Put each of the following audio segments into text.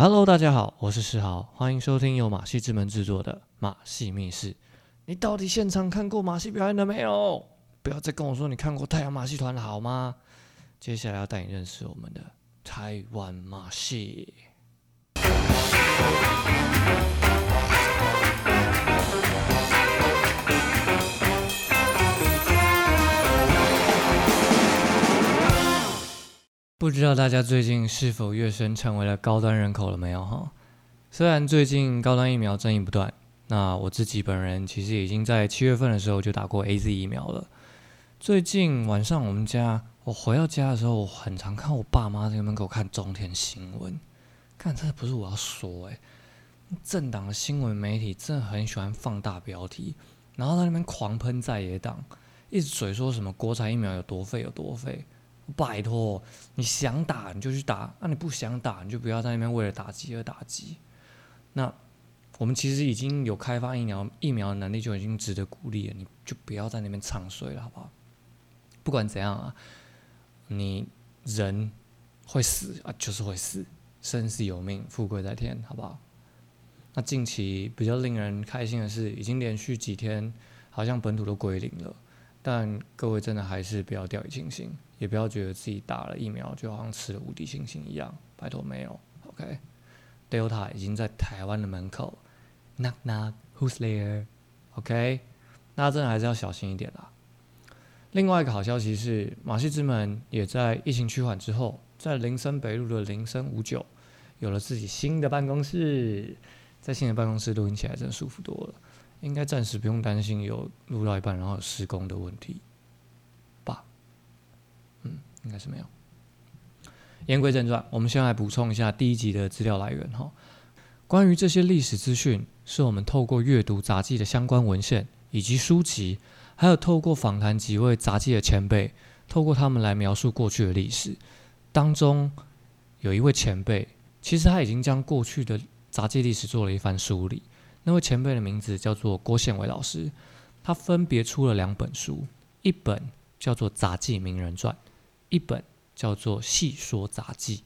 Hello，大家好，我是世豪，欢迎收听由马戏之门制作的《马戏密室》。你到底现场看过马戏表演了没有？不要再跟我说你看过太阳马戏团了好吗？接下来要带你认识我们的台湾马戏。不知道大家最近是否跃升成为了高端人口了没有哈？虽然最近高端疫苗争议不断，那我自己本人其实已经在七月份的时候就打过 A Z 疫苗了。最近晚上我们家，我回到家的时候，我很常看我爸妈在门口看中天新闻，看这不是我要说诶，政党的新闻媒体真的很喜欢放大标题，然后在那边狂喷在野党，一直嘴说什么国产疫苗有多废有多废。拜托，你想打你就去打，那你不想打你就不要在那边为了打击而打击。那我们其实已经有开发疫苗疫苗的能力，就已经值得鼓励了。你就不要在那边唱衰了，好不好？不管怎样啊，你人会死啊，就是会死，生死有命，富贵在天，好不好？那近期比较令人开心的是，已经连续几天好像本土都归零了。但各位真的还是不要掉以轻心，也不要觉得自己打了疫苗就好像吃了无敌星星一样，拜托没有，OK？Delta 已经在台湾的门口，Knock knock，Who's there？OK？大家真的还是要小心一点啦。另外一个好消息是，马戏之门也在疫情趋缓之后，在林森北路的林森五九有了自己新的办公室，在新的办公室录音起来真的舒服多了。应该暂时不用担心有录到一半然后有施工的问题？应该是没有。言归正传，我们先来补充一下第一集的资料来源哈。关于这些历史资讯，是我们透过阅读杂技的相关文献以及书籍，还有透过访谈几位杂技的前辈，透过他们来描述过去的历史。当中有一位前辈，其实他已经将过去的杂技历史做了一番梳理。那位前辈的名字叫做郭宪伟老师，他分别出了两本书，一本叫做《杂技名人传》，一本叫做《细说杂技》。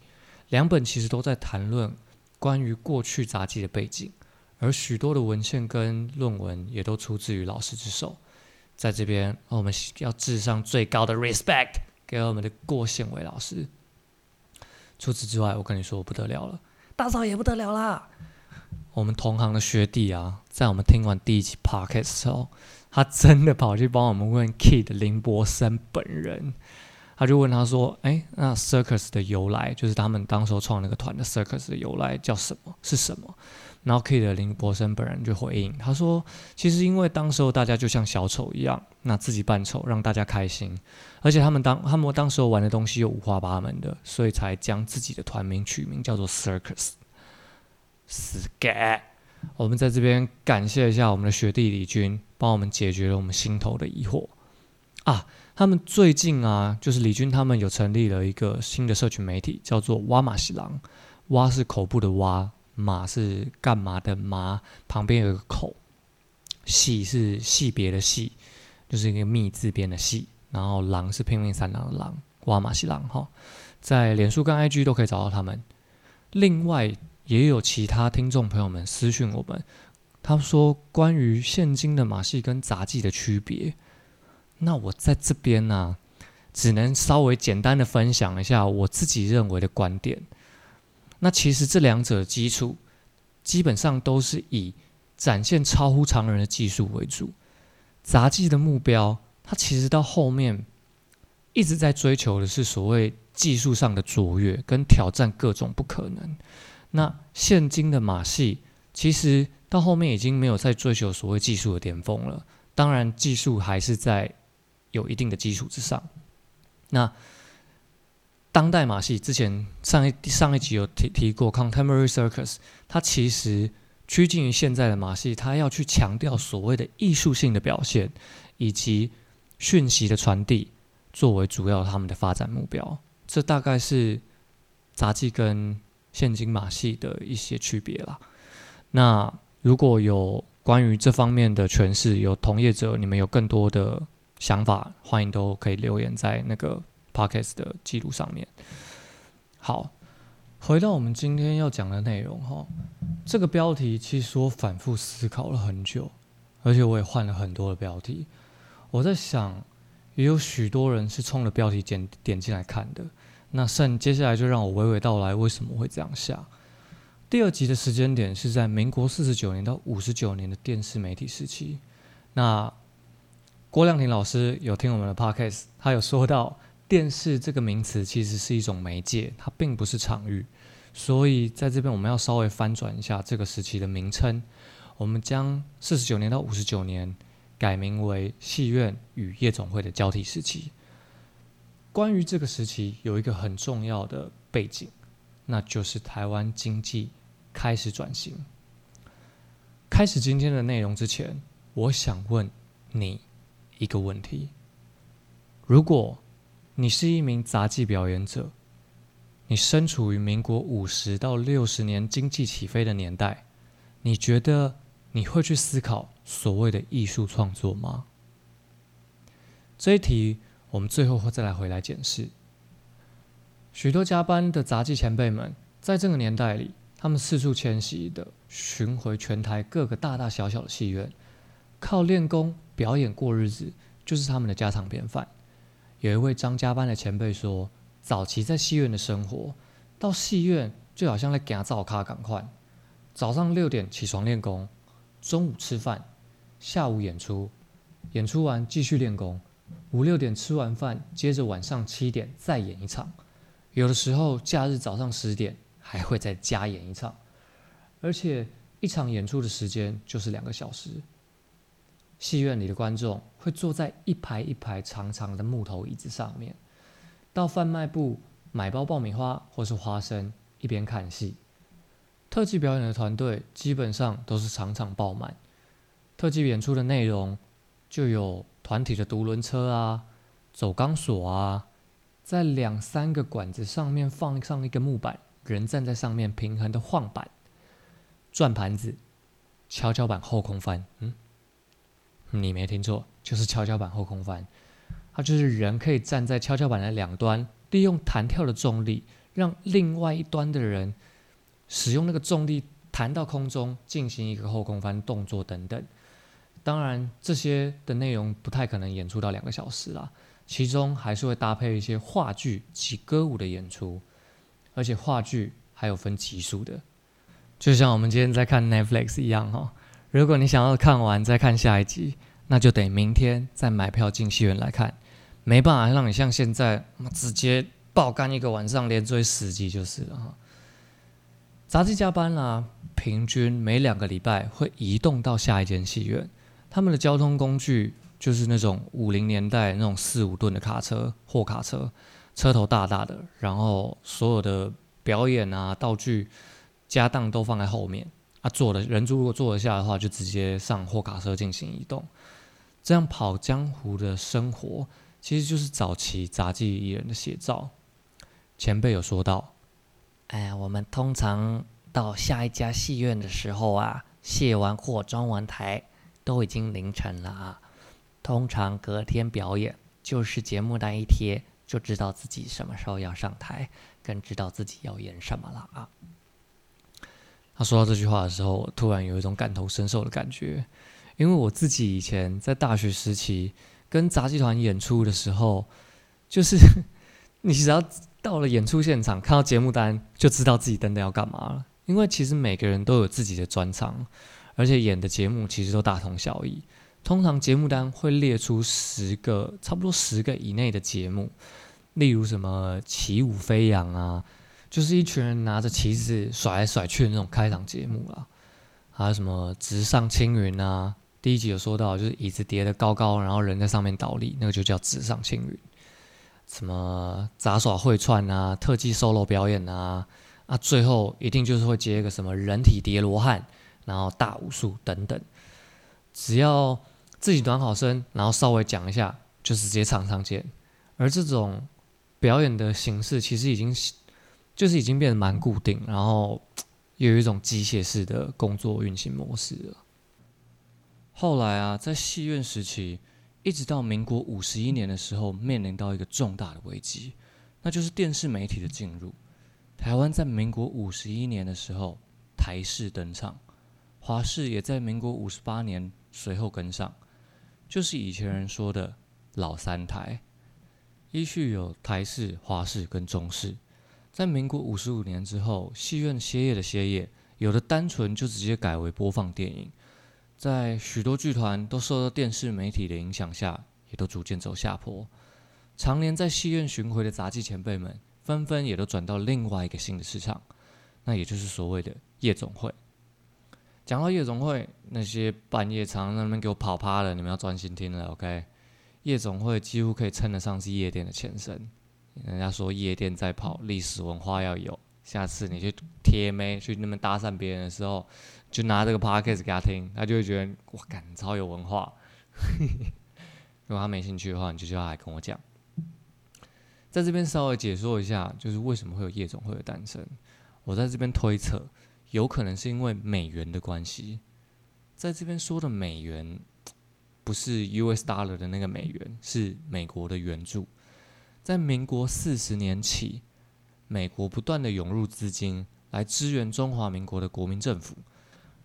两本其实都在谈论关于过去杂技的背景，而许多的文献跟论文也都出自于老师之手。在这边，我们要致上最高的 respect 给我们的郭宪伟老师。除此之外，我跟你说不得了了，大嫂也不得了啦！我们同行的学弟啊，在我们听完第一集 podcast 后，他真的跑去帮我们问 Kid 林博森本人，他就问他说：“哎，那 Circus 的由来，就是他们当时候创那个团的 Circus 的由来叫什么？是什么？”然后 K 的林柏森本人就回应他说：“其实因为当时候大家就像小丑一样，那自己扮丑让大家开心，而且他们当他们当时候玩的东西又五花八门的，所以才将自己的团名取名叫做 Circus。”死改！我们在这边感谢一下我们的学弟李军，帮我们解决了我们心头的疑惑啊！他们最近啊，就是李军他们有成立了一个新的社群媒体，叫做“挖马西郎”。挖是口部的挖，马是干嘛的马，旁边有个口。系是系别的系，就是一个密字边的系。然后狼是拼命三郎的狼，挖马西郎哈，在脸书跟 IG 都可以找到他们。另外。也有其他听众朋友们私讯我们，他说关于现今的马戏跟杂技的区别，那我在这边呢，只能稍微简单的分享一下我自己认为的观点。那其实这两者基础基本上都是以展现超乎常人的技术为主，杂技的目标，它其实到后面一直在追求的是所谓技术上的卓越跟挑战各种不可能。那现今的马戏，其实到后面已经没有在追求所谓技术的巅峰了。当然，技术还是在有一定的基础之上。那当代马戏之前上一上一集有提提过，Contemporary Circus，它其实趋近于现在的马戏，它要去强调所谓的艺术性的表现以及讯息的传递作为主要他们的发展目标。这大概是杂技跟。现今马戏的一些区别啦。那如果有关于这方面的诠释，有同业者，你们有更多的想法，欢迎都可以留言在那个 podcast 的记录上面。好，回到我们今天要讲的内容哈，这个标题其实我反复思考了很久，而且我也换了很多的标题。我在想，也有许多人是冲着标题点点进来看的。那剩接下来就让我娓娓道来为什么会这样下。第二集的时间点是在民国四十九年到五十九年的电视媒体时期。那郭亮廷老师有听我们的 podcast，他有说到。电视这个名词其实是一种媒介，它并不是场域，所以在这边我们要稍微翻转一下这个时期的名称，我们将四十九年到五十九年改名为戏院与夜总会的交替时期。关于这个时期有一个很重要的背景，那就是台湾经济开始转型。开始今天的内容之前，我想问你一个问题：如果你是一名杂技表演者，你身处于民国五十到六十年经济起飞的年代，你觉得你会去思考所谓的艺术创作吗？这一题我们最后会再来回来检视。许多加班的杂技前辈们，在这个年代里，他们四处迁徙的巡回全台各个大大小小的戏院，靠练功表演过日子，就是他们的家常便饭。有一位张家班的前辈说：“早期在戏院的生活，到戏院就好像在赶灶咖赶快。早上六点起床练功，中午吃饭，下午演出，演出完继续练功，五六点吃完饭，接着晚上七点再演一场。有的时候假日早上十点还会再加演一场，而且一场演出的时间就是两个小时。”戏院里的观众会坐在一排一排长长的木头椅子上面，到贩卖部买包爆米花或是花生，一边看戏。特技表演的团队基本上都是场场爆满。特技演出的内容就有团体的独轮车啊、走钢索啊，在两三个管子上面放上一个木板，人站在上面平衡的晃板、转盘子、跷跷板后空翻，嗯。你没听错，就是跷跷板后空翻。它就是人可以站在跷跷板的两端，利用弹跳的重力，让另外一端的人使用那个重力弹到空中，进行一个后空翻动作等等。当然，这些的内容不太可能演出到两个小时啦，其中还是会搭配一些话剧及歌舞的演出，而且话剧还有分集数的，就像我们今天在看 Netflix 一样哈。如果你想要看完再看下一集，那就得明天再买票进戏院来看，没办法让你像现在直接爆肝一个晚上连追十集就是了哈。杂技加班啦，平均每两个礼拜会移动到下一间戏院，他们的交通工具就是那种五零年代那种四五吨的卡车、货卡车，车头大大的，然后所有的表演啊、道具、家当都放在后面。啊，坐的人如果坐得下的话，就直接上货卡车进行移动。这样跑江湖的生活，其实就是早期杂技艺人的写照。前辈有说到，哎，我们通常到下一家戏院的时候啊，卸完货、装完台，都已经凌晨了啊。通常隔天表演，就是节目单一贴，就知道自己什么时候要上台，更知道自己要演什么了啊。他说到这句话的时候，我突然有一种感同身受的感觉，因为我自己以前在大学时期跟杂技团演出的时候，就是 你只要到了演出现场，看到节目单就知道自己真的要干嘛了。因为其实每个人都有自己的专长，而且演的节目其实都大同小异。通常节目单会列出十个，差不多十个以内的节目，例如什么起舞飞扬啊。就是一群人拿着旗子甩来甩去的那种开场节目啦，还有什么直上青云啊？第一集有说到，就是椅子叠得高高，然后人在上面倒立，那个就叫直上青云。什么杂耍会串啊，特技 solo 表演啊，啊，最后一定就是会接一个什么人体叠罗汉，然后大武术等等。只要自己暖好身，然后稍微讲一下，就是直接场上见。而这种表演的形式，其实已经。就是已经变得蛮固定，然后 有一种机械式的工作运行模式了。后来啊，在戏院时期，一直到民国五十一年的时候，面临到一个重大的危机，那就是电视媒体的进入。台湾在民国五十一年的时候，台式登场，华视也在民国五十八年随后跟上，就是以前人说的老三台。依序有台式、华视跟中视。在民国五十五年之后，戏院歇业的歇业，有的单纯就直接改为播放电影。在许多剧团都受到电视媒体的影响下，也都逐渐走下坡。常年在戏院巡回的杂技前辈们。纷纷也都转到另外一个新的市场，那也就是所谓的夜总会。讲到夜总会，那些半夜常那边给我跑趴的，你们要专心听了，OK？夜总会几乎可以称得上是夜店的前身。人家说夜店在跑，历史文化要有。下次你去贴妹去那边搭讪别人的时候，就拿这个 podcast 给他听，他就会觉得哇，感超有文化。如果他没兴趣的话，你就叫他来跟我讲。在这边稍微解说一下，就是为什么会有夜总会的诞生。我在这边推测，有可能是因为美元的关系。在这边说的美元，不是 US dollar 的那个美元，是美国的援助。在民国四十年起，美国不断的涌入资金来支援中华民国的国民政府。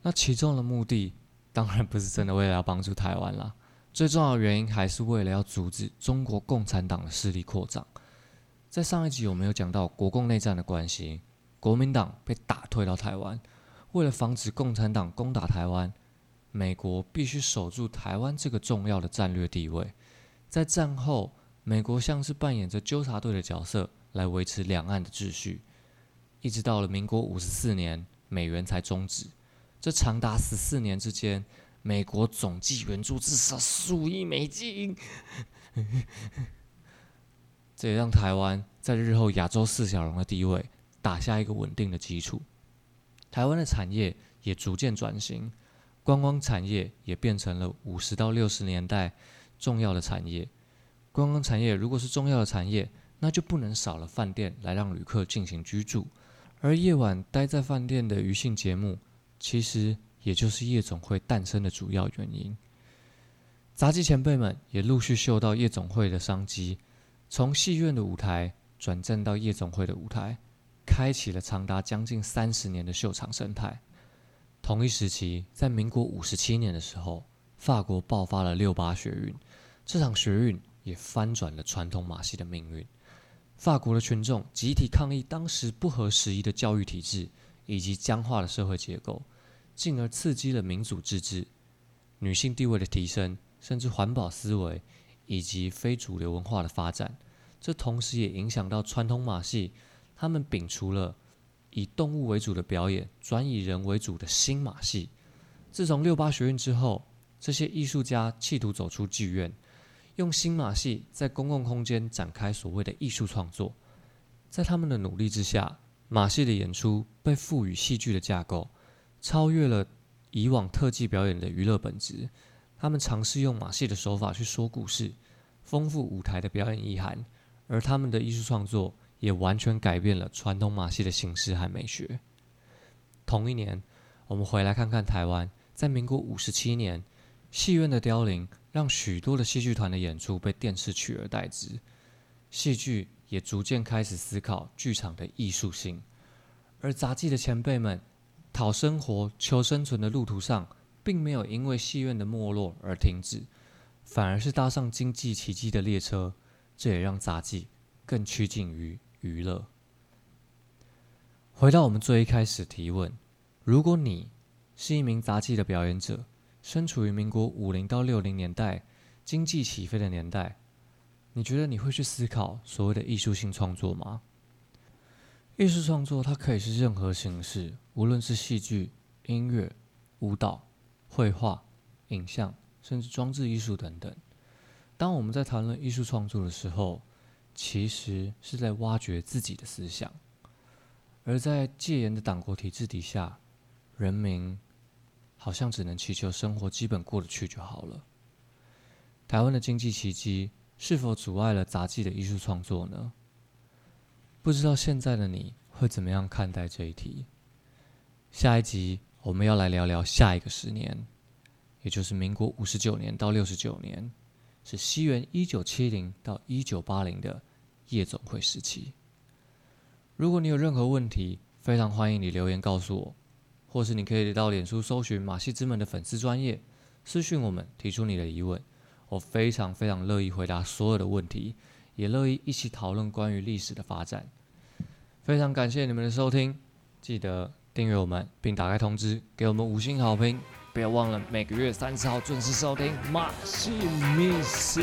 那其中的目的，当然不是真的为了要帮助台湾啦。最重要的原因，还是为了要阻止中国共产党的势力扩张。在上一集有没有讲到国共内战的关系？国民党被打退到台湾，为了防止共产党攻打台湾，美国必须守住台湾这个重要的战略地位。在战后，美国像是扮演着纠察队的角色来维持两岸的秩序，一直到了民国五十四年，美元才终止。这长达十四年之间，美国总计援助至少数亿美金。这也让台湾在日后亚洲四小龙的地位打下一个稳定的基础。台湾的产业也逐渐转型，观光产业也变成了五十到六十年代重要的产业。观光产业如果是重要的产业，那就不能少了饭店来让旅客进行居住。而夜晚待在饭店的娱性节目，其实也就是夜总会诞生的主要原因。杂技前辈们也陆续嗅到夜总会的商机。从戏院的舞台转战到夜总会的舞台，开启了长达将近三十年的秀场生态。同一时期，在民国五十七年的时候，法国爆发了六八学运，这场学运也翻转了传统马戏的命运。法国的群众集体抗议当时不合时宜的教育体制以及僵化的社会结构，进而刺激了民主自治、女性地位的提升，甚至环保思维。以及非主流文化的发展，这同时也影响到传统马戏，他们摒除了以动物为主的表演，转以人为主的新马戏。自从六八学运之后，这些艺术家企图走出剧院，用新马戏在公共空间展开所谓的艺术创作。在他们的努力之下，马戏的演出被赋予戏剧的架构，超越了以往特技表演的娱乐本质。他们尝试用马戏的手法去说故事，丰富舞台的表演意涵，而他们的艺术创作也完全改变了传统马戏的形式和美学。同一年，我们回来看看台湾，在民国五十七年，戏院的凋零让许多的戏剧团的演出被电视取而代之，戏剧也逐渐开始思考剧场的艺术性，而杂技的前辈们讨生活、求生存的路途上。并没有因为戏院的没落而停止，反而是搭上经济奇迹的列车，这也让杂技更趋近于娱乐。回到我们最一开始提问：如果你是一名杂技的表演者，身处于民国五零到六零年代经济起飞的年代，你觉得你会去思考所谓的艺术性创作吗？艺术创作它可以是任何形式，无论是戏剧、音乐、舞蹈。绘画、影像，甚至装置艺术等等。当我们在谈论艺术创作的时候，其实是在挖掘自己的思想。而在戒严的党国体制底下，人民好像只能祈求生活基本过得去就好了。台湾的经济奇迹是否阻碍了杂技的艺术创作呢？不知道现在的你会怎么样看待这一题？下一集。我们要来聊聊下一个十年，也就是民国五十九年到六十九年，是西元一九七零到一九八零的夜总会时期。如果你有任何问题，非常欢迎你留言告诉我，或是你可以到脸书搜寻马戏之门的粉丝专业私讯我们，提出你的疑问，我非常非常乐意回答所有的问题，也乐意一起讨论关于历史的发展。非常感谢你们的收听，记得订阅我们，并打开通知，给我们五星好评。不要忘了每个月三十号准时收听马戏密室。